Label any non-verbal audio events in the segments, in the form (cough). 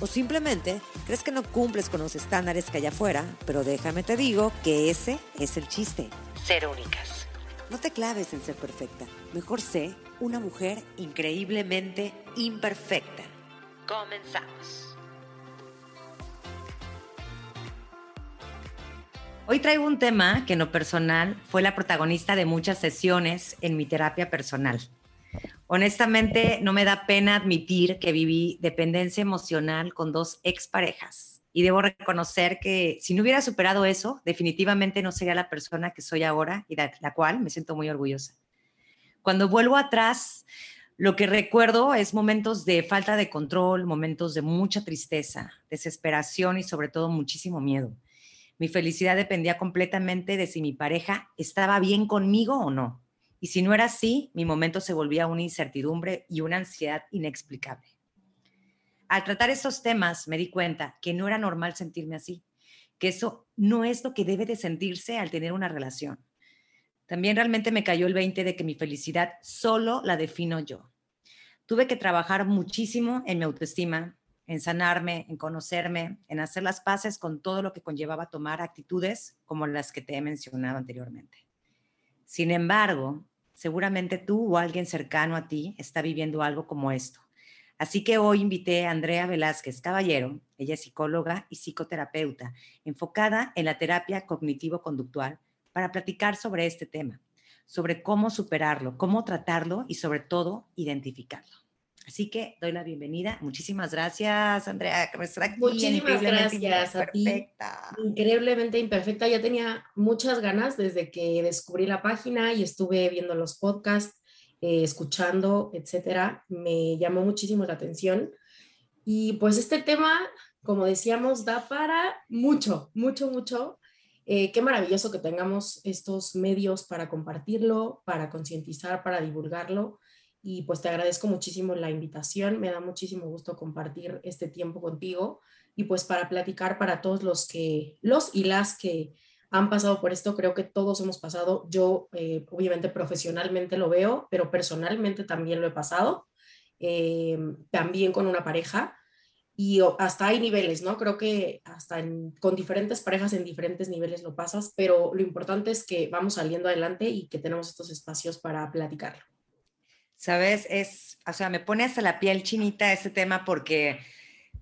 O simplemente crees que no cumples con los estándares que hay afuera, pero déjame te digo que ese es el chiste. Ser únicas. No te claves en ser perfecta. Mejor sé una mujer increíblemente imperfecta. Comenzamos. Hoy traigo un tema que en lo personal fue la protagonista de muchas sesiones en mi terapia personal. Honestamente, no me da pena admitir que viví dependencia emocional con dos exparejas. Y debo reconocer que si no hubiera superado eso, definitivamente no sería la persona que soy ahora y de la cual me siento muy orgullosa. Cuando vuelvo atrás, lo que recuerdo es momentos de falta de control, momentos de mucha tristeza, desesperación y sobre todo muchísimo miedo. Mi felicidad dependía completamente de si mi pareja estaba bien conmigo o no. Y si no era así, mi momento se volvía una incertidumbre y una ansiedad inexplicable. Al tratar estos temas me di cuenta que no era normal sentirme así, que eso no es lo que debe de sentirse al tener una relación. También realmente me cayó el 20 de que mi felicidad solo la defino yo. Tuve que trabajar muchísimo en mi autoestima, en sanarme, en conocerme, en hacer las paces con todo lo que conllevaba tomar actitudes como las que te he mencionado anteriormente. Sin embargo, seguramente tú o alguien cercano a ti está viviendo algo como esto. Así que hoy invité a Andrea Velázquez Caballero, ella es psicóloga y psicoterapeuta, enfocada en la terapia cognitivo-conductual, para platicar sobre este tema, sobre cómo superarlo, cómo tratarlo y sobre todo identificarlo. Así que doy la bienvenida. Muchísimas gracias, Andrea, que me está aquí. Muchísimas gracias a ti. Increíblemente imperfecta. Ya tenía muchas ganas desde que descubrí la página y estuve viendo los podcasts, eh, escuchando, etcétera. Me llamó muchísimo la atención. Y pues este tema, como decíamos, da para mucho, mucho, mucho. Eh, qué maravilloso que tengamos estos medios para compartirlo, para concientizar, para divulgarlo y pues te agradezco muchísimo la invitación, me da muchísimo gusto compartir este tiempo contigo y pues para platicar para todos los que, los y las que han pasado por esto, creo que todos hemos pasado, yo eh, obviamente profesionalmente lo veo, pero personalmente también lo he pasado, eh, también con una pareja y hasta hay niveles, ¿no? Creo que hasta con diferentes parejas en diferentes niveles lo pasas, pero lo importante es que vamos saliendo adelante y que tenemos estos espacios para platicarlo. ¿Sabes? Es, o sea, me pone hasta la piel chinita ese tema porque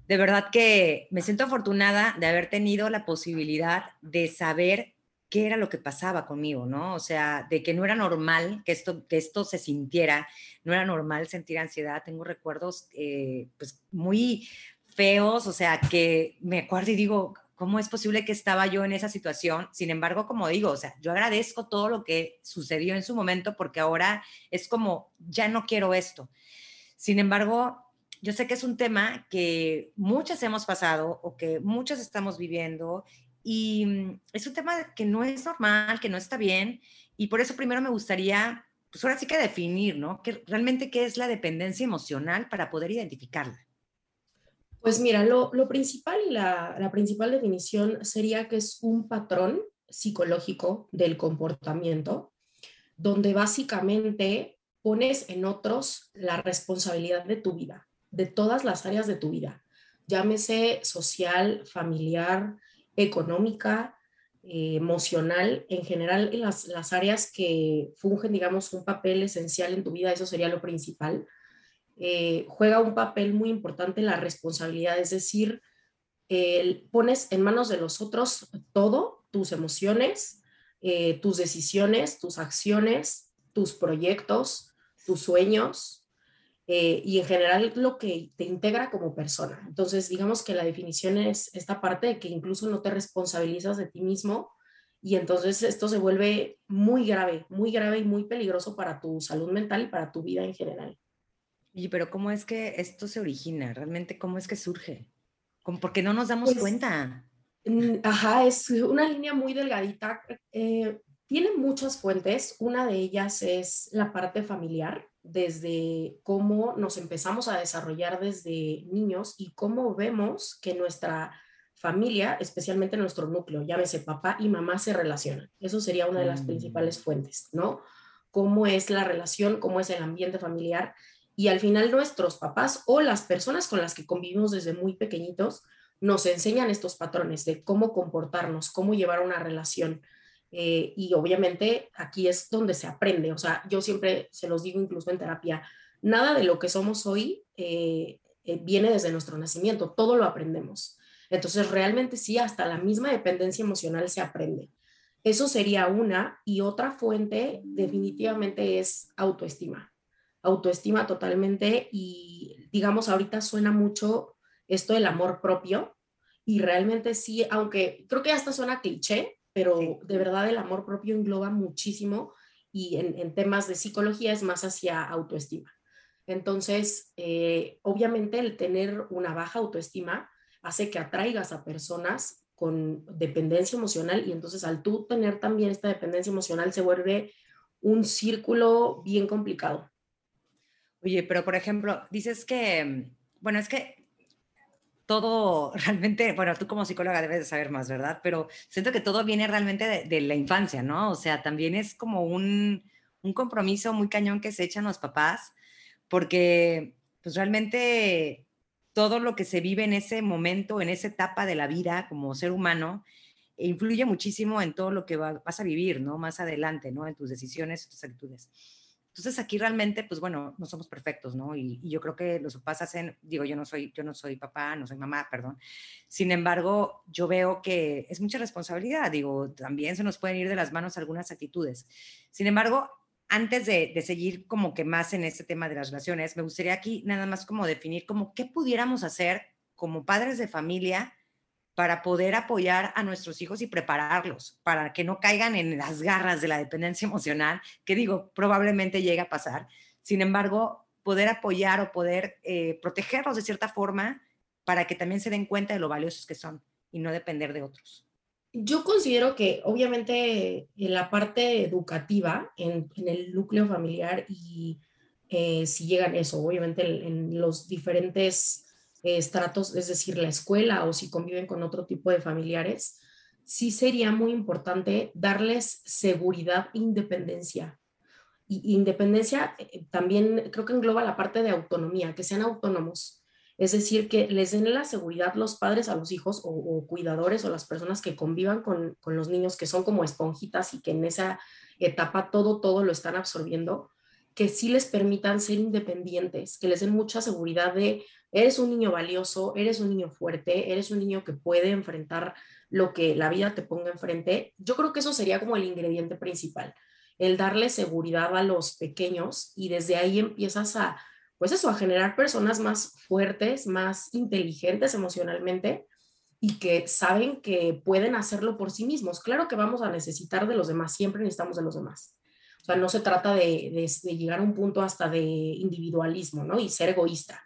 de verdad que me siento afortunada de haber tenido la posibilidad de saber qué era lo que pasaba conmigo, ¿no? O sea, de que no era normal que esto, que esto se sintiera, no era normal sentir ansiedad. Tengo recuerdos, eh, pues, muy feos, o sea, que me acuerdo y digo, ¿Cómo es posible que estaba yo en esa situación? Sin embargo, como digo, o sea, yo agradezco todo lo que sucedió en su momento porque ahora es como, ya no quiero esto. Sin embargo, yo sé que es un tema que muchas hemos pasado o que muchas estamos viviendo y mm, es un tema que no es normal, que no está bien y por eso primero me gustaría, pues ahora sí que definir, ¿no? Que realmente qué es la dependencia emocional para poder identificarla. Pues mira, lo, principal y la, la, principal definición sería que es un patrón psicológico del comportamiento, donde básicamente pones en otros la responsabilidad de tu vida, de todas las áreas de tu vida, llámese social, familiar, económica, eh, emocional, en general las, las áreas que fungen, digamos, un papel esencial en tu vida, eso sería lo principal eh, juega un papel muy importante la responsabilidad, es decir, pones en manos de los otros todo, tus emociones, eh, tus decisiones, tus acciones, tus proyectos, tus sueños eh, y en general lo que te integra como persona. Entonces, digamos que la definición es esta parte de que incluso no te responsabilizas de ti mismo y entonces esto se vuelve muy grave, muy grave y muy peligroso para tu salud mental y para tu vida en general. Y pero ¿cómo es que esto se origina? ¿Realmente cómo es que surge? ¿Por qué no nos damos pues, cuenta? Ajá, es una línea muy delgadita. Eh, tiene muchas fuentes. Una de ellas es la parte familiar, desde cómo nos empezamos a desarrollar desde niños y cómo vemos que nuestra familia, especialmente nuestro núcleo, llámese papá y mamá, se relacionan. Eso sería una de las mm. principales fuentes, ¿no? Cómo es la relación, cómo es el ambiente familiar. Y al final nuestros papás o las personas con las que convivimos desde muy pequeñitos nos enseñan estos patrones de cómo comportarnos, cómo llevar una relación. Eh, y obviamente aquí es donde se aprende. O sea, yo siempre se los digo incluso en terapia, nada de lo que somos hoy eh, eh, viene desde nuestro nacimiento, todo lo aprendemos. Entonces, realmente sí, hasta la misma dependencia emocional se aprende. Eso sería una. Y otra fuente definitivamente es autoestima. Autoestima totalmente. Y digamos, ahorita suena mucho esto del amor propio. Y realmente sí, aunque creo que hasta suena cliché, pero de verdad el amor propio engloba muchísimo y en, temas de psicología es más hacia autoestima. Entonces, eh, obviamente el tener una baja autoestima hace que atraigas a personas con dependencia emocional y entonces al tú tener también esta dependencia emocional se vuelve un círculo bien complicado. Oye, pero por ejemplo, dices que, bueno, es que todo (laughs) realmente, bueno, tú como psicóloga debes de saber más, ¿verdad? Pero siento que todo viene realmente de, de la infancia, ¿no? O sea, también es como un, un compromiso muy cañón que se echan los papás, porque pues realmente todo lo que se vive en ese momento, en esa etapa de la vida como ser humano, influye muchísimo en todo lo que vas a vivir, ¿no? Más adelante, ¿no? En tus decisiones, tus actitudes. Entonces aquí realmente, pues bueno, no somos perfectos, ¿no? Y, yo creo que los papás hacen, digo, yo no soy, yo no soy papá, no soy mamá, perdón. Sin embargo, yo veo que es mucha responsabilidad, digo, también se nos pueden ir de las manos algunas actitudes. Sin embargo, antes de, seguir como que más en este tema de las relaciones, me gustaría aquí nada más como definir como qué pudiéramos hacer como padres de familia para poder apoyar a nuestros hijos y prepararlos para que no caigan en las garras de la dependencia emocional, que digo, probablemente llega a pasar. Sin embargo, poder apoyar o poder eh, protegerlos de cierta forma para que también se den cuenta de lo valiosos que son y no depender de otros. Yo considero que obviamente en la parte educativa, en, el núcleo familiar y eh, si llegan eso, obviamente en, los diferentes estratos, es decir, la escuela o si conviven con otro tipo de familiares, sí sería muy importante darles seguridad e independencia. Y independencia eh, también creo que engloba la parte de autonomía, que sean autónomos es decir, que les den la seguridad los padres a los hijos o, cuidadores o las personas que convivan con, los niños, que son como esponjitas y que en esa etapa todo, todo lo están absorbiendo, que sí les permitan ser independientes, que les den mucha seguridad de, eres un niño valioso, eres un niño fuerte, eres un niño que puede enfrentar lo que la vida te ponga enfrente. Yo creo que eso sería como el ingrediente principal, el darle seguridad a los pequeños y desde ahí empiezas a pues eso, a generar personas más fuertes, más inteligentes emocionalmente y que saben que pueden hacerlo por sí mismos. Claro que vamos a necesitar de los demás, siempre necesitamos de los demás. O sea, no se trata de, llegar a un punto hasta de individualismo, ¿no? Y ser egoísta,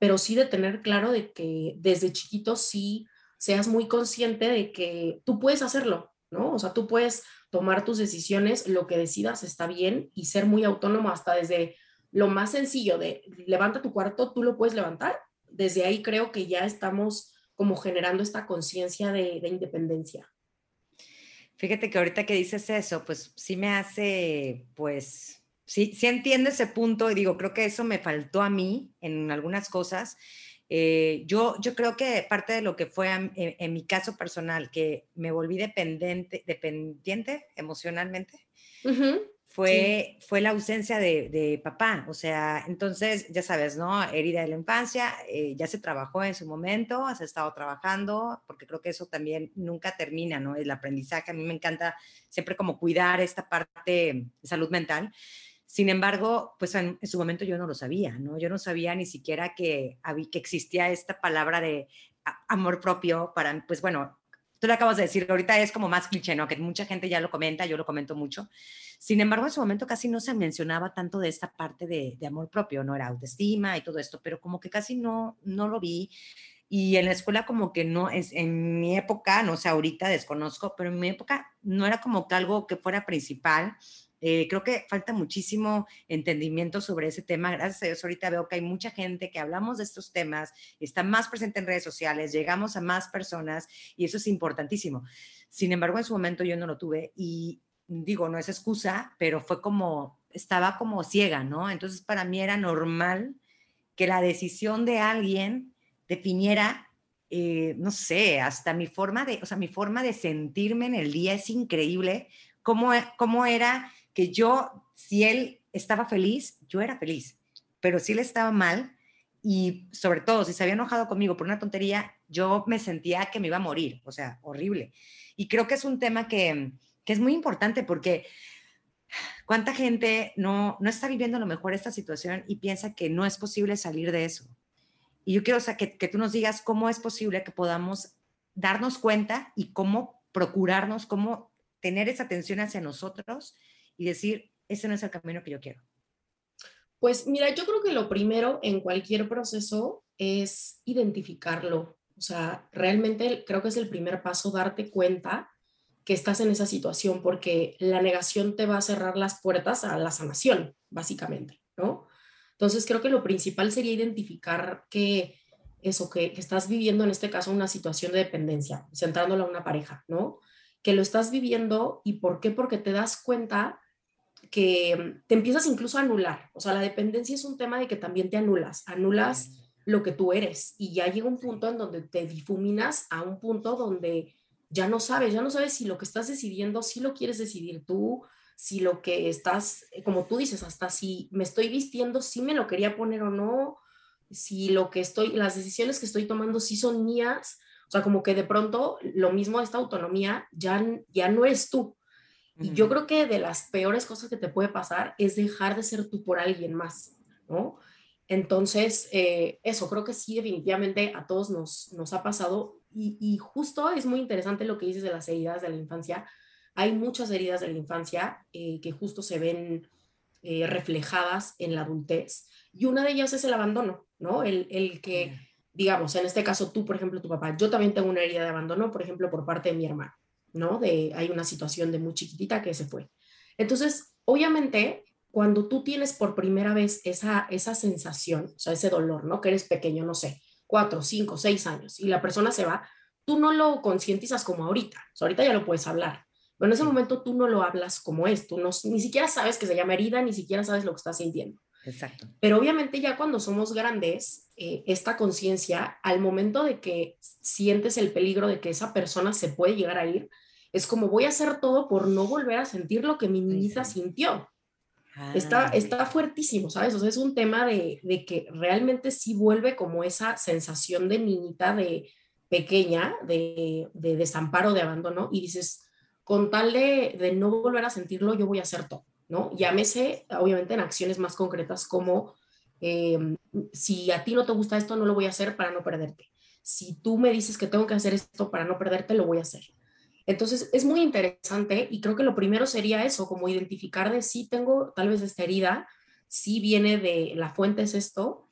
pero sí de tener claro de que desde chiquito sí seas muy consciente de que tú puedes hacerlo, ¿no? O sea, tú puedes tomar tus decisiones, lo que decidas está bien y ser muy autónomo hasta desde lo más sencillo de levanta tu cuarto, tú lo puedes levantar. Desde ahí creo que ya estamos como generando esta conciencia de, independencia. Fíjate que ahorita que dices eso, pues sí me hace, pues, sí, sí entiendo ese punto y digo, creo que eso me faltó a mí en algunas cosas. Eh, yo, yo creo que parte de lo que fue en, mi caso personal, que me volví dependiente, dependiente emocionalmente, fue, fue la ausencia de, papá. O sea, entonces, ya sabes, ¿no? Herida de la infancia, eh, ya se trabajó en su momento, has estado trabajando, porque creo que eso también nunca termina, ¿no? El aprendizaje, a mí me encanta siempre como cuidar esta parte de salud mental. Sin embargo, pues en, su momento yo no lo sabía, ¿no? Yo no sabía ni siquiera que, que existía esta palabra de amor propio para, pues bueno, tú lo acabas de decir, ahorita es como más cliché, ¿no? Que mucha gente ya lo comenta, yo lo comento mucho. Sin embargo, en su momento casi no se mencionaba tanto de esta parte de, amor propio, no era autoestima y todo esto, pero como que casi no, no lo vi. y en la escuela como que no, es en mi época, no sé, ahorita desconozco, pero en mi época no era como que algo que fuera principal. Eh, creo que falta muchísimo entendimiento sobre ese tema. Gracias a Dios, ahorita veo que hay mucha gente que hablamos de estos temas, está más presente en redes sociales, llegamos a más personas y eso es importantísimo. Sin embargo, en su momento yo no lo tuve y digo, no es excusa, pero fue como, estaba como ciega, ¿no? Entonces para mí era normal que la decisión de alguien definiera, eh, no sé, hasta mi forma de, o sea, mi forma de sentirme en el día es increíble. Cómo, cómo era que yo, si él estaba feliz, yo era feliz, pero si él estaba mal, y sobre todo si se había enojado conmigo por una tontería, yo me sentía que me iba a morir, o sea, horrible. Y creo que es un tema que, que es muy importante porque cuánta gente no, no está viviendo lo mejor esta situación y piensa que no es posible salir de eso. Y yo quiero que, tú nos digas cómo es posible que podamos darnos cuenta y cómo procurarnos, cómo tener esa atención hacia nosotros y decir, ese no es el camino que yo quiero. Pues mira, yo creo que lo primero en cualquier proceso es identificarlo. O sea, realmente creo que es el primer paso darte cuenta que estás en esa situación porque la negación te va a cerrar las puertas a la sanación, básicamente, ¿no? Entonces, creo que lo principal sería identificar que eso, que, estás viviendo en este caso una situación de dependencia, centrándola a una pareja, ¿no? Que lo estás viviendo y por qué, porque te das cuenta que te empiezas incluso a anular. O sea, la dependencia es un tema de que también te anulas, anulas lo que tú eres y ya llega un punto en donde te difuminas a un punto donde ya no sabes, ya no sabes si lo que estás decidiendo, si lo quieres decidir tú, si lo que estás, eh, como tú dices, hasta si me estoy vistiendo, si me lo quería poner o no, si lo que estoy, las decisiones que estoy tomando sí son mías, o sea, como que de pronto lo mismo, esta autonomía ya, ya no es tú. Y yo creo que de las peores cosas que te puede pasar es dejar de ser tú por alguien más, ¿no? Entonces, eh, eso creo que sí, definitivamente a todos nos, nos ha pasado. Y, y, justo es muy interesante lo que dices de las heridas de la infancia, hay muchas heridas de la infancia eh, que justo se ven eh, reflejadas en la adultez y una de ellas es el abandono, ¿no? El, el que, digamos, en este caso tú, por ejemplo, tu papá, yo también tengo una herida de abandono, por ejemplo, por parte de mi hermano, ¿no? De, hay una situación de muy chiquitita que se fue. Entonces, obviamente, cuando tú tienes por primera vez esa, esa sensación, o sea, ese dolor, ¿no? Que eres pequeño, no sé, cuatro, cinco, seis años y la persona se va, tú no lo concientizas como ahorita, o sea, ahorita ya lo puedes hablar, pero en ese momento tú no lo hablas como es, tú no, ni siquiera sabes que se llama herida, ni siquiera sabes lo que estás sintiendo. Exacto. Pero obviamente ya cuando somos grandes, eh, esta conciencia, al momento de que sientes el peligro de que esa persona se puede llegar a ir, es como voy a hacer todo por no volver a sentir lo que mi niñita sintió. está, está fuertísimo, ¿sabes? O sea, es un tema de, de, que realmente sí vuelve como esa sensación de niñita de pequeña, de, de desamparo, de abandono, y dices, con tal de, no volver a sentirlo, yo voy a hacer todo, ¿no? Llámese, obviamente, en acciones más concretas como, em, si a ti no te gusta esto, no lo voy a hacer para no perderte. Si tú me dices que tengo que hacer esto para no perderte, lo voy a hacer. Entonces, es muy interesante y creo que lo primero sería eso, como identificar de si tengo tal vez esta herida, si viene de la fuente es esto,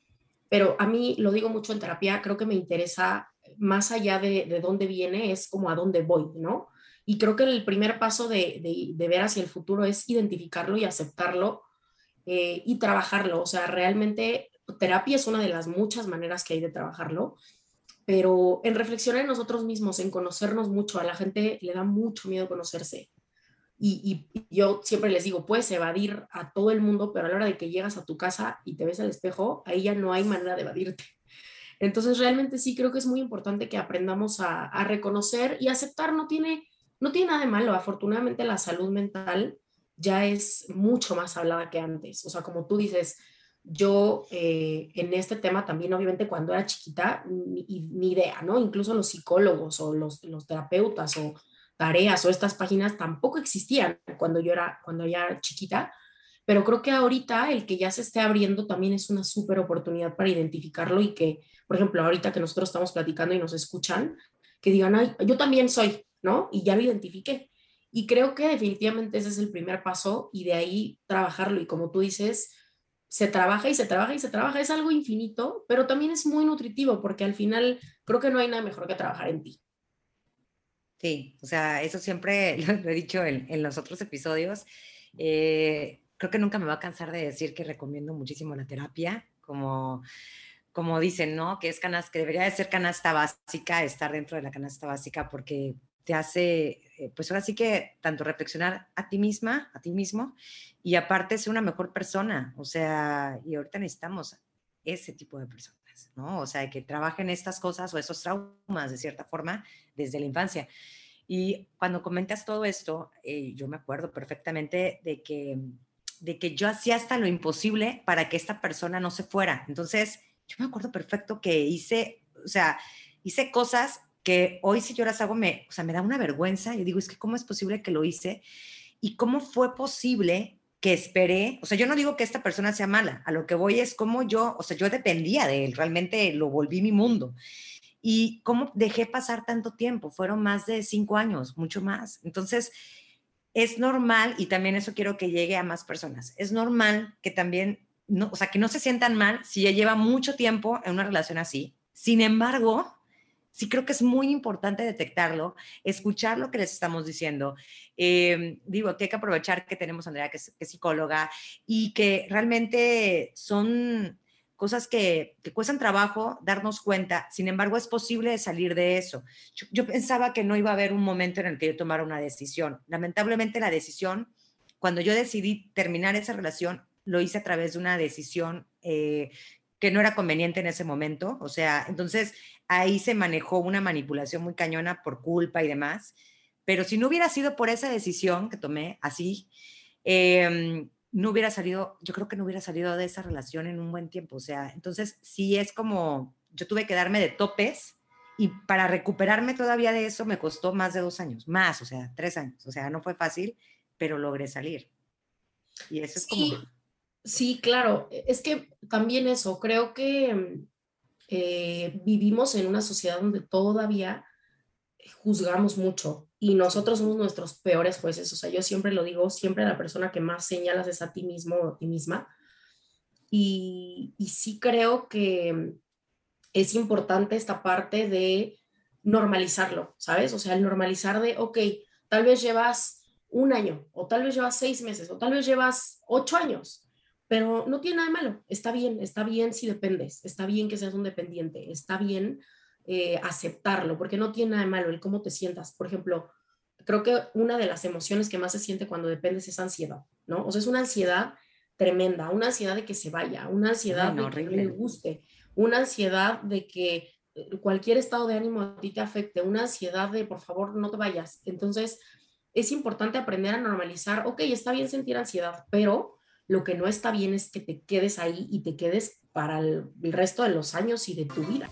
pero a mí lo digo mucho en terapia, creo que me interesa más allá de, de dónde viene, es como a dónde voy, ¿no? Y creo que el primer paso de, de, ver hacia el futuro es identificarlo y aceptarlo eh, y trabajarlo. O sea, realmente terapia es una de las muchas maneras que hay de trabajarlo, pero en reflexionar en nosotros mismos, en conocernos mucho, a la gente le da mucho miedo conocerse. Y, yo siempre les digo, puedes evadir a todo el mundo, pero a la hora de que llegas a tu casa y te ves al espejo, ahí ya no hay manera de evadirte. Entonces, realmente sí creo que es muy importante que aprendamos a, a reconocer y aceptar. No tiene, no tiene nada de malo, afortunadamente la salud mental ya es mucho más hablada que antes. O sea, como tú dices, yo eh, en este tema también, obviamente, cuando era chiquita, ni, idea, ¿no? Incluso los psicólogos o los, los terapeutas o tareas o estas páginas tampoco existían cuando yo era, cuando ya era chiquita, pero creo que ahorita el que ya se esté abriendo también es una súper oportunidad para identificarlo y que, por ejemplo, ahorita que nosotros estamos platicando y nos escuchan, que digan, ay, yo también soy, ¿no? Y ya lo identifiqué. Y creo que definitivamente ese es el primer paso y de ahí trabajarlo. Y como tú dices, se trabaja y se trabaja y se trabaja. Es algo infinito, pero también es muy nutritivo porque al final creo que no hay nada mejor que trabajar en ti. Sí, o sea, eso siempre (laughs) lo, he dicho en, los otros episodios. Eh, creo que nunca me va a cansar de decir que recomiendo muchísimo la terapia, como, como dicen, ¿no? Que es canas, que debería de ser canasta básica, estar dentro de la canasta básica, porque te hace, eh, pues ahora sí que tanto reflexionar a ti misma, a ti mismo, y aparte ser una mejor persona. O sea, y ahorita necesitamos ese tipo de personas, ¿no? O sea, que trabajen estas cosas o esos traumas de cierta forma desde la infancia. Y cuando comentas todo esto, eh, yo me acuerdo perfectamente de que, de que yo hacía hasta lo imposible para que esta persona no se fuera. Entonces, yo me acuerdo perfecto que hice, o sea, hice cosas que hoy si yo las hago, me, o sea, me da una vergüenza. Yo digo, es que cómo es posible que lo hice y cómo fue posible que esperé, o sea, yo no digo que esta persona sea mala, a lo que voy es cómo yo, o sea, yo dependía de él, realmente lo volví mi mundo. Y cómo dejé pasar tanto tiempo, fueron más de cinco años, mucho más. Entonces, es normal, y también eso quiero que llegue a más personas, es normal que también, no, o sea, que no se sientan mal si ya lleva mucho tiempo en una relación así. Sin embargo, sí creo que es muy importante detectarlo, escuchar lo que les estamos diciendo. Em, digo, que hay que aprovechar que tenemos a Andrea, que es, psicóloga, y que realmente son cosas que, que, cuestan trabajo darnos cuenta. Sin embargo, es posible salir de eso. Yo, yo, pensaba que no iba a haber un momento en el que yo tomara una decisión. Lamentablemente, la decisión, cuando yo decidí terminar esa relación, lo hice a través de una decisión eh, que no era conveniente en ese momento. O sea, entonces ahí se manejó una manipulación muy cañona por culpa y demás. Pero si no hubiera sido por esa decisión que tomé así, em, no hubiera salido, yo creo que no hubiera salido de esa relación en un buen tiempo. O sea, entonces sí es como, yo tuve que darme de topes y para recuperarme todavía de eso me costó más de dos años, más, o sea, tres años. O sea, no fue fácil, pero logré salir. Y eso es como... Sí, claro. Es que también eso, creo que eh, vivimos en una sociedad donde todavía juzgamos mucho y nosotros somos nuestros peores jueces. O sea, yo siempre lo digo, siempre la persona que más señalas es a ti mismo o a ti misma. Y, y sí creo que es importante esta parte de normalizarlo, ¿sabes? O sea, el normalizar de, ok, tal vez llevas un año, o tal vez llevas seis meses, o tal vez llevas ocho años, pero no tiene nada de malo, está bien, está bien si dependes, está bien que seas un dependiente, está bien eh, aceptarlo, porque no tiene nada de malo el cómo te sientas. Por ejemplo, creo que una de las emociones que más se siente cuando dependes es ansiedad, ¿no? O sea, es una ansiedad tremenda, una ansiedad de que se vaya, una ansiedad de que le guste, una ansiedad de que eh, cualquier estado de ánimo a ti te afecte, una ansiedad de por favor no te vayas. Entonces, es importante aprender a normalizar, ok, está bien sentir ansiedad, pero lo que no está bien es que te quedes ahí y te quedes para el, resto de los años y de tu vida.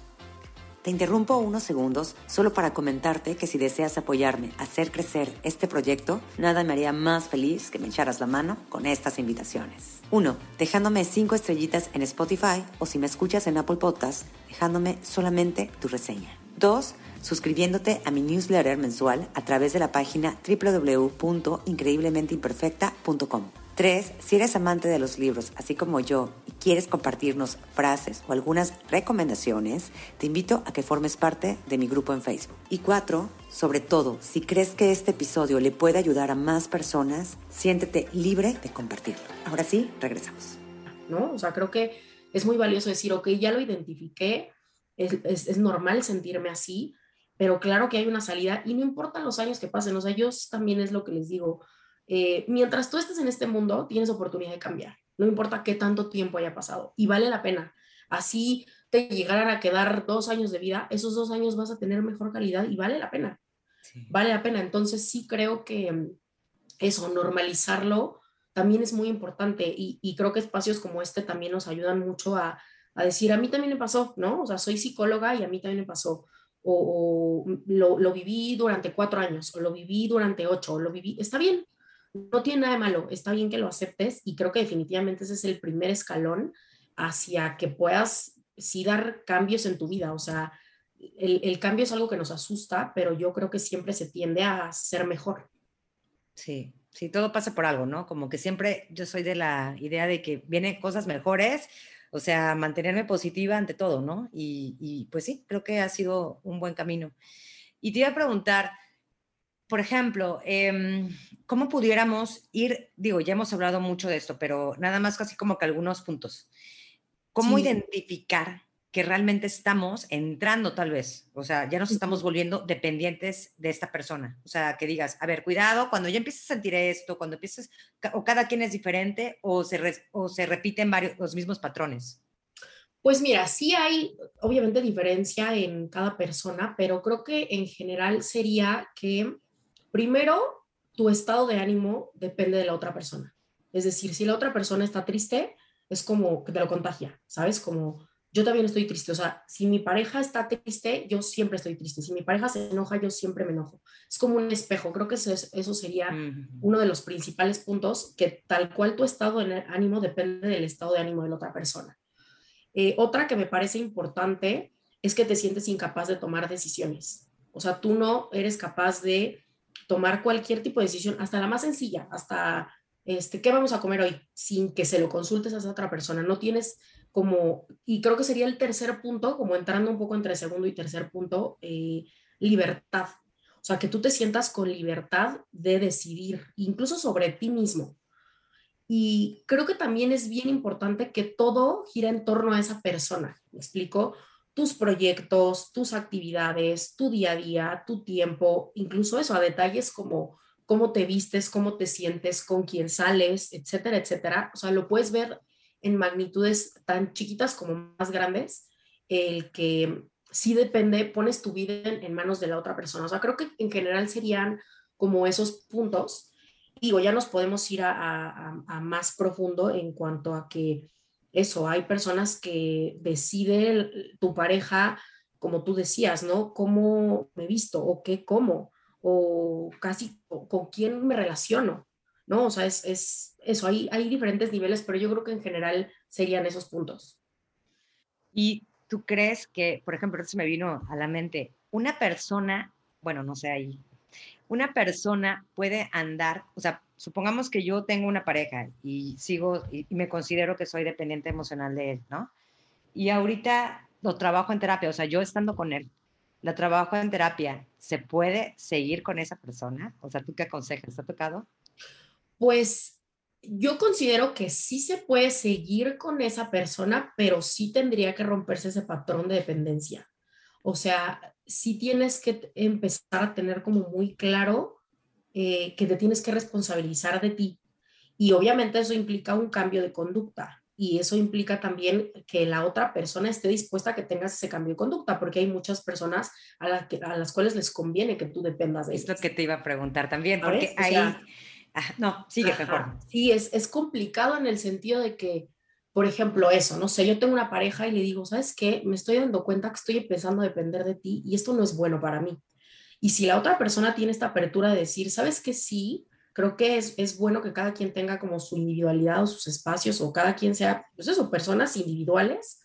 Te interrumpo unos segundos solo para comentarte que si deseas apoyarme a hacer crecer este proyecto, nada me haría más feliz que me echaras la mano con estas invitaciones. Uno, dejándome cinco estrellitas en Spotify o si me escuchas en Apple Podcasts, dejándome solamente tu reseña. Dos, suscribiéndote a mi newsletter mensual a través de la página www.increíblementeimperfecta.com. 3. Si eres amante de los libros, así como yo, y quieres compartirnos frases o algunas recomendaciones, te invito a que formes parte de mi grupo en Facebook. Y 4. Sobre todo, si crees que este episodio le puede ayudar a más personas, siéntete libre de compartirlo. Ahora sí, regresamos. ¿No? O sea, creo que es muy valioso decir, ok, ya lo identifiqué, es, es normal sentirme así, pero claro que hay una salida y no importan los años que pasen, o sea, yo también es lo que les digo eh, mientras tú estés en este mundo, tienes oportunidad de cambiar, no importa qué tanto tiempo haya pasado, y vale la pena. Así te llegaran a quedar dos años de vida, esos dos años vas a tener mejor calidad y vale la pena. Vale la pena. Entonces sí creo que mm, eso, normalizarlo también es muy importante y, creo que espacios como este también nos ayudan mucho a, decir, a mí también me pasó, ¿no? O sea, soy psicóloga y a mí también me pasó. O, lo, lo, viví durante cuatro años, o lo viví durante ocho, o lo viví, está bien, no tiene nada de malo, está bien que lo aceptes y creo que definitivamente ese es el primer escalón hacia que puedas sí dar cambios en tu vida. O sea, el, cambio es algo que nos asusta, pero yo creo que siempre se tiende a ser mejor. Sí, Sí, todo pasa por algo, ¿no? Como que siempre yo soy de la idea de que vienen cosas mejores, o sea, mantenerme positiva ante todo, ¿no? Y, pues sí, creo que ha sido un buen camino. Y te iba a preguntar, por ejemplo, em, ¿cómo pudiéramos ir, digo, ya hemos hablado mucho de esto, pero nada más casi como que algunos puntos. ¿Cómo identificar que realmente estamos entrando tal vez, o sea, ya nos estamos volviendo dependientes de esta persona. O sea, que digas, a ver, cuidado, cuando ya empieces a sentir esto, cuando empieces, o cada quien es diferente, o se, o se repiten varios, los mismos patrones. Pues mira, sí hay obviamente diferencia en cada persona, pero creo que en general sería que primero tu estado de ánimo depende de la otra persona. Es decir, si la otra persona está triste, es como que te lo contagia, ¿sabes? Como yo también estoy triste. O sea, si mi pareja está triste, yo siempre estoy triste. Si mi pareja se enoja, yo siempre me enojo. Es como un espejo. Creo que eso, eso sería uno de los principales puntos, que tal cual tu estado de ánimo depende del estado de ánimo de la otra persona. Eh, otra que me parece importante es que te sientes incapaz de tomar decisiones. O sea, tú no eres capaz de tomar cualquier tipo de decisión, hasta la más sencilla, hasta este, ¿qué vamos a comer hoy? Sin que se lo consultes a esa otra persona. No tienes como, y creo que sería el tercer punto, como entrando un poco entre segundo y tercer punto, eh, libertad. O sea, que tú te sientas con libertad de decidir, incluso sobre ti mismo. Y creo que también es bien importante que todo gira en torno a esa persona. ¿Me explico? Tus proyectos, tus actividades, tu día a día, tu tiempo, incluso eso, a detalles como cómo te vistes, cómo te sientes, con quién sales, etcétera, etcétera. O sea, lo puedes ver en magnitudes tan chiquitas como más grandes, el que sí depende, pones tu vida en, manos de la otra persona. O sea, creo que en general serían como esos puntos. Digo, ya nos podemos ir a, más profundo en cuanto a que eso, hay personas que deciden tu pareja, como tú decías, ¿no? ¿Cómo me visto o qué como? O casi con quién me relaciono. ¿no? O sea, es, es eso, hay, hay diferentes niveles, pero yo creo que en general serían esos puntos. ¿Y tú crees que, por ejemplo, se me vino a la mente, una persona, bueno, no sé ahí, una persona puede andar, o sea, supongamos que yo tengo una pareja y sigo y, me considero que soy dependiente emocional de él, ¿no? Y ahorita lo trabajo en terapia, o sea, yo estando con él, la trabajo en terapia, ¿se puede seguir con esa persona? O sea, ¿tú qué aconsejas? ¿Te ha tocado? Pues yo considero que sí se puede seguir con esa persona, pero sí tendría que romperse ese patrón de dependencia. O sea, sí tienes que empezar a tener como muy claro eh, que te tienes que responsabilizar de ti. Y obviamente eso implica un cambio de conducta. Y eso implica también que la otra persona esté dispuesta a que tengas ese cambio de conducta, porque hay muchas personas a, a las cuales les conviene que tú dependas de Esto que te iba a preguntar también, porque ahí no, sigue mejor. Sí, es, es complicado en el sentido de que, por ejemplo, eso, no sé, yo tengo una pareja y le digo, ¿sabes qué? Me estoy dando cuenta que estoy empezando a depender de ti y esto no es bueno para mí. Y si la otra persona tiene esta apertura de decir, ¿sabes qué? Sí, creo que es, es bueno que cada quien tenga como su individualidad o sus espacios o cada quien sea, pues eso, personas individuales,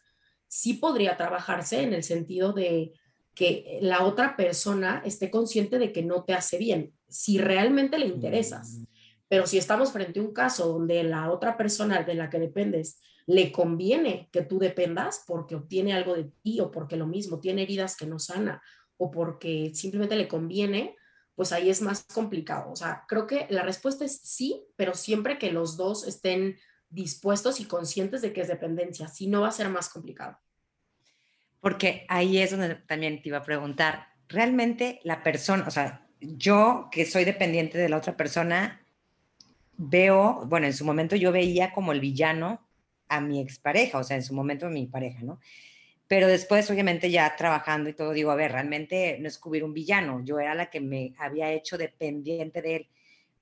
sí podría trabajarse en el sentido de que la otra persona esté consciente de que no te hace bien, si realmente le interesas. Pero si estamos frente a un caso donde la otra persona de la que dependes le conviene que tú dependas porque obtiene algo de ti o porque lo mismo tiene heridas que no sana o porque simplemente le conviene, pues ahí es más complicado. O sea, creo que la respuesta es sí, pero siempre que los dos estén dispuestos y conscientes de que es dependencia, si no va a ser más complicado. Porque ahí es donde también te iba a preguntar, realmente la persona, o sea, yo que soy dependiente de la otra persona, veo, bueno, en su momento yo veía como el villano a mi expareja, o sea, en su momento mi pareja, ¿no? Pero después, obviamente, ya trabajando y todo, digo, a ver, realmente no es cubrir un villano, yo era la que me había hecho dependiente de él,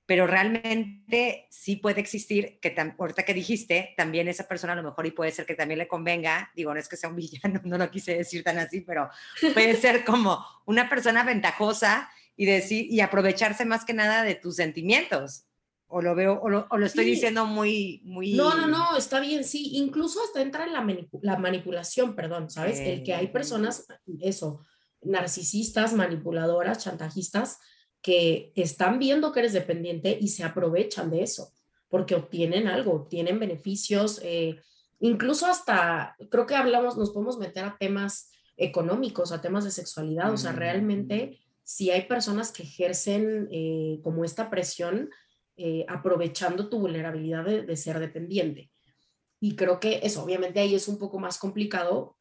pero realmente sí puede existir, que ahorita que dijiste, también esa persona a lo mejor y puede ser que también le convenga, digo, no es que sea un (laughs) villano, no lo quise decir tan así, pero puede ser como una persona ventajosa y decir, y aprovecharse más que nada de tus sentimientos, o lo veo, o lo, estoy diciendo muy, muy... No, no, no, está bien, sí, incluso hasta entra en la, la manipulación, perdón, ¿sabes? El que hay personas, eso, narcisistas, manipuladoras, chantajistas, que están viendo que eres dependiente y se aprovechan de eso, porque obtienen algo, obtienen beneficios, eh, incluso hasta, creo que hablamos, nos podemos meter a temas económicos, a temas de sexualidad, o sea, realmente si hay personas que ejercen eh, como esta presión, eh, aprovechando tu vulnerabilidad de, ser dependiente. Y creo que eso, obviamente ahí es un poco más complicado,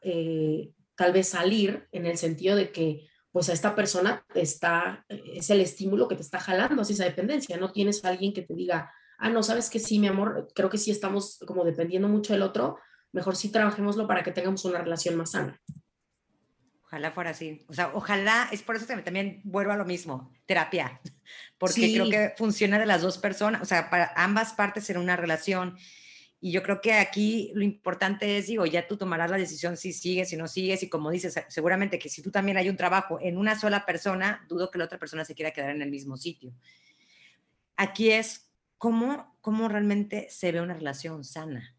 tal vez salir en el sentido de que pues a esta persona está, es el estímulo que te está jalando así esa dependencia, no tienes a alguien que te diga, ah, no, sabes que sí, mi amor, creo que sí estamos como dependiendo mucho del otro, mejor sí trabajémoslo para que tengamos una relación más sana. Ojalá fuera así. O sea, ojalá, es por eso que también vuelvo a lo mismo, terapia, (laughs) porque creo que funciona de las dos personas, o sea, para ambas partes en una relación y yo creo que aquí lo importante es, digo, ya tú tomarás la decisión si sigues, si no sigues, y como dices, seguramente que si tú también hay un trabajo en una sola persona, dudo que la otra persona se quiera quedar en el mismo sitio. Aquí es cómo, cómo realmente se ve una relación sana.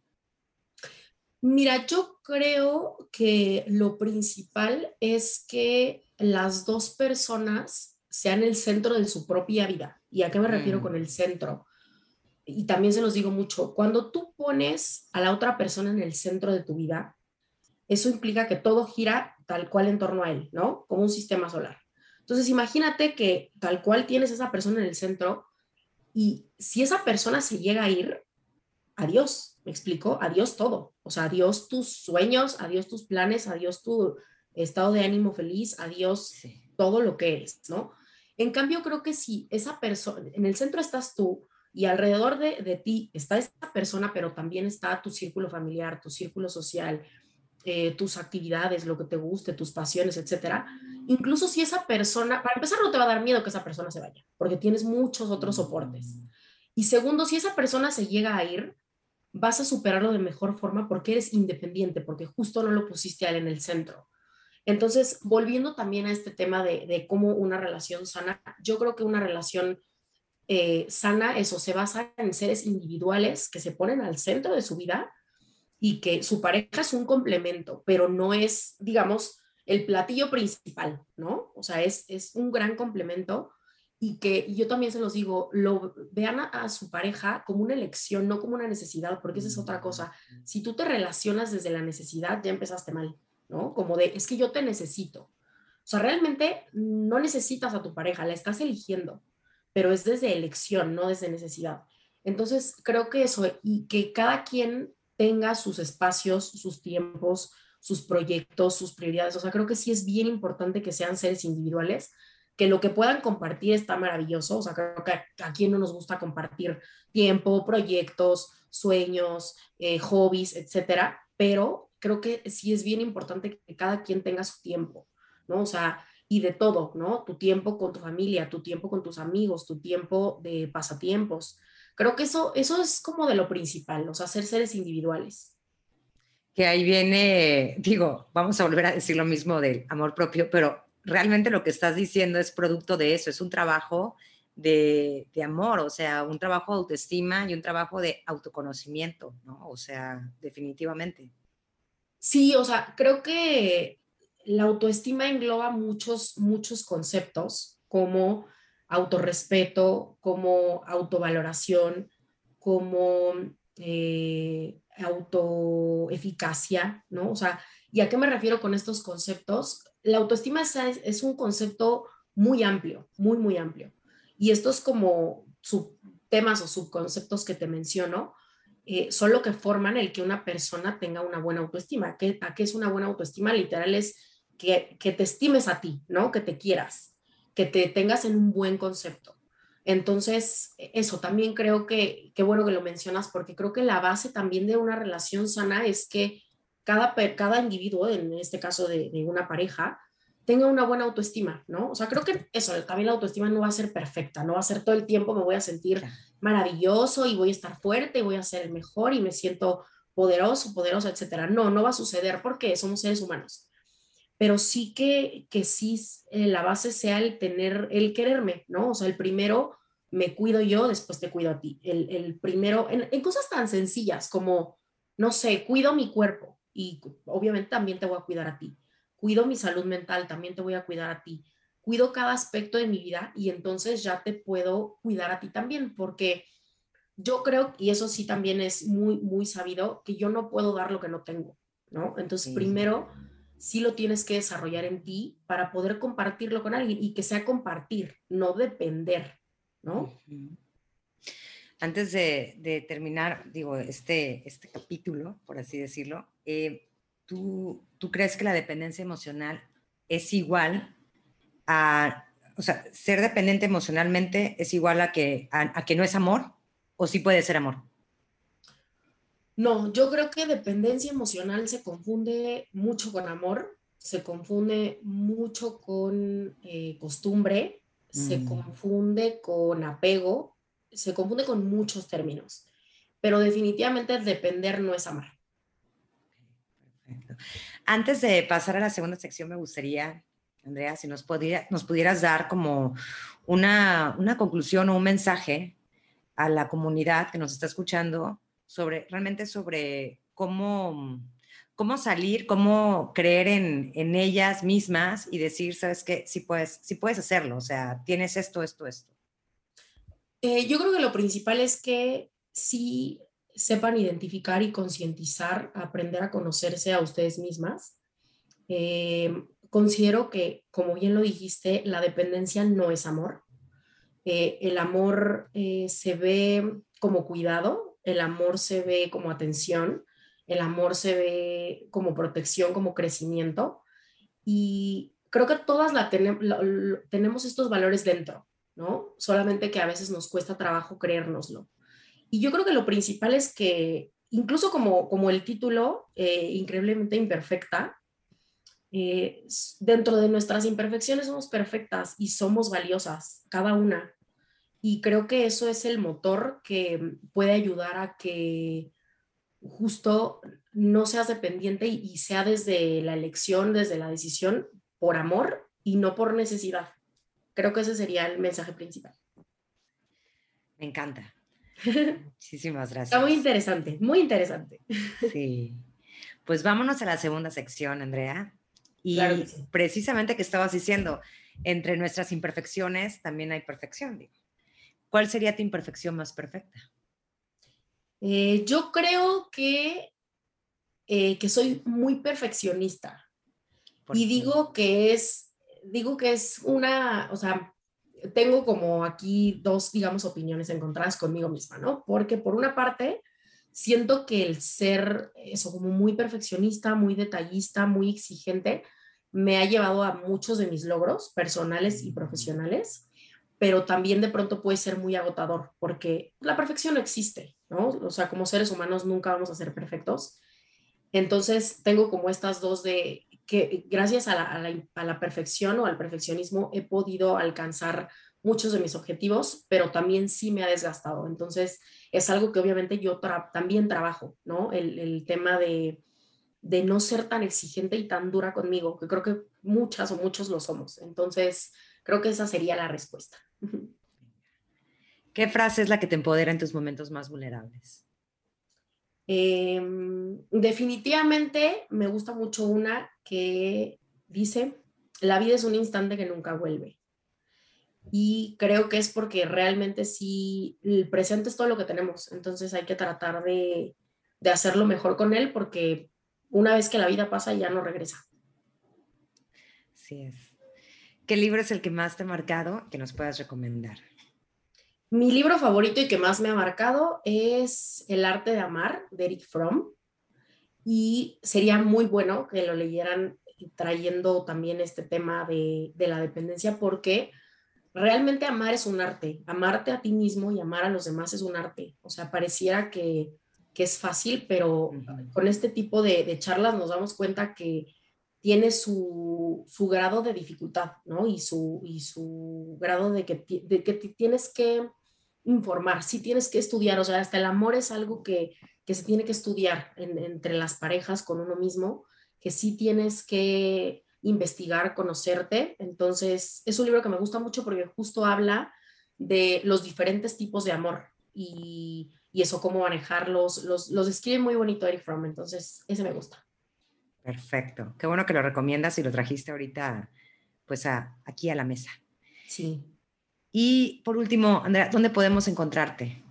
Mira, yo creo que lo principal es que las dos personas sean el centro de su propia vida. ¿Y a qué me refiero mm. con el centro? y también se los digo mucho, cuando tú pones a la otra persona en el centro de tu vida, eso implica que todo gira tal cual en torno a él, ¿no? Como un sistema solar. Entonces, imagínate que tal cual tienes esa persona en el centro y si esa persona se llega a ir, adiós, me explico, adiós todo. O sea, adiós tus sueños, adiós tus planes, adiós tu estado de ánimo feliz, adiós todo lo que eres, ¿no? En cambio, creo que si esa persona, en el centro estás tú, y alrededor de, ti está esta persona, pero también está tu círculo familiar, tu círculo social, eh, tus actividades, lo que te guste, tus pasiones, etcétera. Incluso si esa persona, para empezar, no te va a dar miedo que esa persona se vaya, porque tienes muchos otros soportes. Y segundo, si esa persona se llega a ir, vas a superarlo de mejor forma porque eres independiente, porque justo no lo pusiste a él en el centro. Entonces, volviendo también a este tema de, de cómo una relación sana, yo creo que una relación eh, sana, eso se basa en seres individuales que se ponen al centro de su vida y que su pareja es un complemento, pero no es, digamos, el platillo principal, ¿no? O sea, es, es un gran complemento y que yo también se los digo, lo vean a, su pareja como una elección, no como una necesidad, porque esa es otra cosa. Si tú te relacionas desde la necesidad, ya empezaste mal, ¿no? Como de, es que yo te necesito. O sea, realmente no necesitas a tu pareja, la estás eligiendo pero es desde elección, no desde necesidad. Entonces, creo que eso, y que cada quien tenga sus espacios, sus tiempos, sus proyectos, sus prioridades. O sea, creo que sí es bien importante que sean seres individuales, que lo que puedan compartir está maravilloso. O sea, creo que a, quien no nos gusta compartir tiempo, proyectos, sueños, eh, hobbies, etcétera. Pero creo que sí es bien importante que cada quien tenga su tiempo, ¿no? O sea, y de todo, ¿no? Tu tiempo con tu familia, tu tiempo con tus amigos, tu tiempo de pasatiempos. Creo que eso, eso es como de lo principal, o sea, ser seres individuales. Que ahí viene, digo, vamos a volver a decir lo mismo del amor propio, pero realmente lo que estás diciendo es producto de eso, es un trabajo de, amor, o sea, un trabajo de autoestima y un trabajo de autoconocimiento, ¿no? O sea, definitivamente. Sí, o sea, creo que la autoestima engloba muchos, muchos conceptos como autorrespeto, como autovaloración, como eh, autoeficacia, ¿no? O sea, ¿y a qué me refiero con estos conceptos? La autoestima es, un concepto muy amplio, muy, muy amplio. Y estos como subtemas o subconceptos que te menciono, eh, son lo que forman el que una persona tenga una buena autoestima. ¿Qué, ¿A qué es una buena autoestima? Literal es que, te estimes a ti, ¿no? Que te quieras, que te tengas en un buen concepto. Entonces, eso también creo que, qué bueno que lo mencionas, porque creo que la base también de una relación sana es que cada, cada individuo, en este caso de, una pareja, tenga una buena autoestima, ¿no? O sea, creo que eso, también la autoestima no va a ser perfecta, no va a ser todo el tiempo, me voy a sentir maravilloso y voy a estar fuerte y voy a ser el mejor y me siento poderoso, poderoso, etcétera. No, no va a suceder porque somos seres humanos pero sí que, que sí eh, la base sea el tener, el quererme, ¿no? O sea, el primero me cuido yo, después te cuido a ti. El, el primero, en, en, cosas tan sencillas como, no sé, cuido mi cuerpo y obviamente también te voy a cuidar a ti. Cuido mi salud mental, también te voy a cuidar a ti. cuido cada aspecto de mi vida y entonces ya te puedo cuidar a ti también, porque yo creo, y eso sí también es muy, muy sabido, que yo no puedo dar lo que no tengo, ¿no? Entonces, primero, sí lo tienes que desarrollar en ti para poder compartirlo con alguien y que sea compartir, no depender, ¿no? Antes de, terminar, digo, este, este capítulo, por así decirlo, eh, ¿tú, ¿tú crees que la dependencia emocional es igual a, o sea, ser dependiente emocionalmente es igual a que, a que no es amor? o sí puede ser amor? No, yo creo que dependencia emocional se confunde mucho con amor, se confunde mucho con eh, costumbre, se mm. confunde con apego, se confunde con muchos términos, pero definitivamente depender no es amar. Antes de pasar a la segunda sección, me gustaría, Andrea, si nos, pudieras dar como una, conclusión o un mensaje a la comunidad que nos está escuchando sobre realmente sobre cómo, cómo salir, cómo creer en, ellas mismas y decir, sabes qué, sí puedes, puedes hacerlo, o sea, tienes esto, esto, esto. Eh, yo creo que lo principal es que sí sepan identificar y concientizar, aprender a conocerse a ustedes mismas. Eh, considero que, como bien lo dijiste, la dependencia no es amor. Eh, el amor eh, se ve como cuidado, el amor se ve como atención, el amor se ve como protección, como crecimiento. Y creo que todas la tenemos estos valores dentro, ¿no? Solamente que a veces nos cuesta trabajo creérnoslo. Y yo creo que lo principal es que, incluso como, como el título, eh, increíblemente imperfecta, dentro de nuestras imperfecciones somos perfectas y somos valiosas, cada una. Y creo que eso es el motor que puede ayudar a que justo no seas dependiente y, sea desde la elección, desde la decisión, por amor y no por necesidad. Creo que ese sería el mensaje principal. Me encanta. (laughs) Muchísimas gracias. Está muy interesante, muy interesante. Sí. Pues vámonos a la segunda sección, Andrea. Y precisamente que estabas diciendo, entre nuestras imperfecciones también hay perfección. Digo. ¿Cuál sería tu imperfección más perfecta? Eh, yo creo que, eh, que soy muy perfeccionista. Y digo que es, digo que es una, o sea, tengo como aquí dos, digamos, opiniones encontradas conmigo misma, ¿no? Porque por una parte, siento que el ser eso como muy perfeccionista, muy detallista, muy exigente, me ha llevado a muchos de mis logros personales y profesionales pero también de pronto puede ser muy agotador porque la perfección no existe, ¿no? O sea, como seres humanos nunca vamos a ser perfectos. Entonces, tengo como estas dos de que gracias a la, perfección o al perfeccionismo he podido alcanzar muchos de mis objetivos, pero también sí me ha desgastado. Entonces, es algo que obviamente yo también trabajo, ¿no? El, el tema de, de no ser tan exigente y tan dura conmigo, que creo que muchas o muchos lo somos. Entonces, creo que esa sería la respuesta. (laughs) ¿Qué frase es la que te empodera en tus momentos más vulnerables? Em, definitivamente me gusta mucho una que dice, la vida es un instante que nunca vuelve. Y creo que es porque realmente sí, el presente es todo lo que tenemos, entonces hay que tratar de, de hacerlo mejor con él porque una vez que la vida pasa ya no regresa. Sí es. ¿Qué libro es el que más te ha marcado que nos puedas recomendar? Mi libro favorito y que más me ha marcado es El arte de amar de Eric Fromm. Y sería muy bueno que lo leyeran trayendo también este tema de, la dependencia porque realmente amar es un arte. Amarte a ti mismo y amar a los demás es un arte. O sea, pareciera que, es fácil, pero con este tipo de, de charlas nos damos cuenta que tiene su, grado de dificultad, ¿no? Y su, y su grado de que, de que tienes que informar, sí tienes que estudiar, o sea, hasta el amor es algo que, se tiene que estudiar entre las parejas con uno mismo, que sí tienes que investigar, conocerte. Entonces, es un libro que me gusta mucho porque justo habla de los diferentes tipos de amor y, eso, cómo manejarlos. Los, los describe muy bonito Eric Fromm, entonces ese me gusta. Perfecto. Qué bueno que lo recomiendas y lo trajiste ahorita pues aquí a la mesa. Sí. Y por último, Andrea, ¿dónde podemos encontrarte?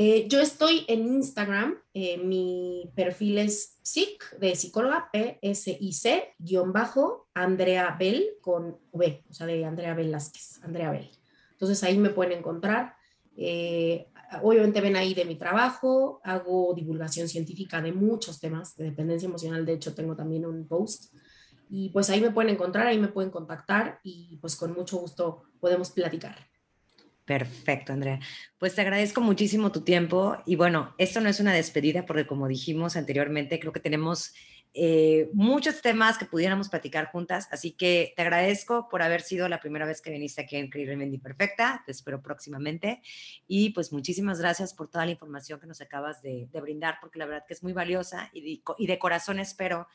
Eh, yo estoy en Instagram, eh, mi perfil es psic, de psicóloga, P-S-I-C, guion bajo, Andrea Bell, con V, o sea, de Andrea Velázquez, Andrea Bell. Entonces ahí me pueden encontrar. Eh, obviamente ven ahí de mi trabajo, hago divulgación científica de muchos temas de dependencia emocional, de hecho tengo también un post y pues ahí me pueden encontrar, ahí me pueden contactar y pues con mucho gusto podemos platicar. Perfecto, Andrea. Pues te agradezco muchísimo tu tiempo y bueno, esto no es una despedida porque como dijimos anteriormente, creo que tenemos eh, muchos temas que pudiéramos platicar juntas, así que te agradezco por haber sido la primera vez que viniste aquí en Increíblemente Perfecta, te espero próximamente y pues muchísimas gracias por toda la información que nos acabas de, brindar porque la verdad que es muy valiosa y de corazón espero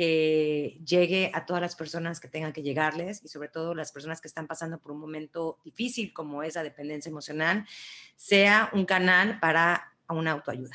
que llegue a todas las personas que tengan que llegarles y sobre todo las personas que están pasando por un momento difícil como es la dependencia emocional, sea un canal para una autoayuda.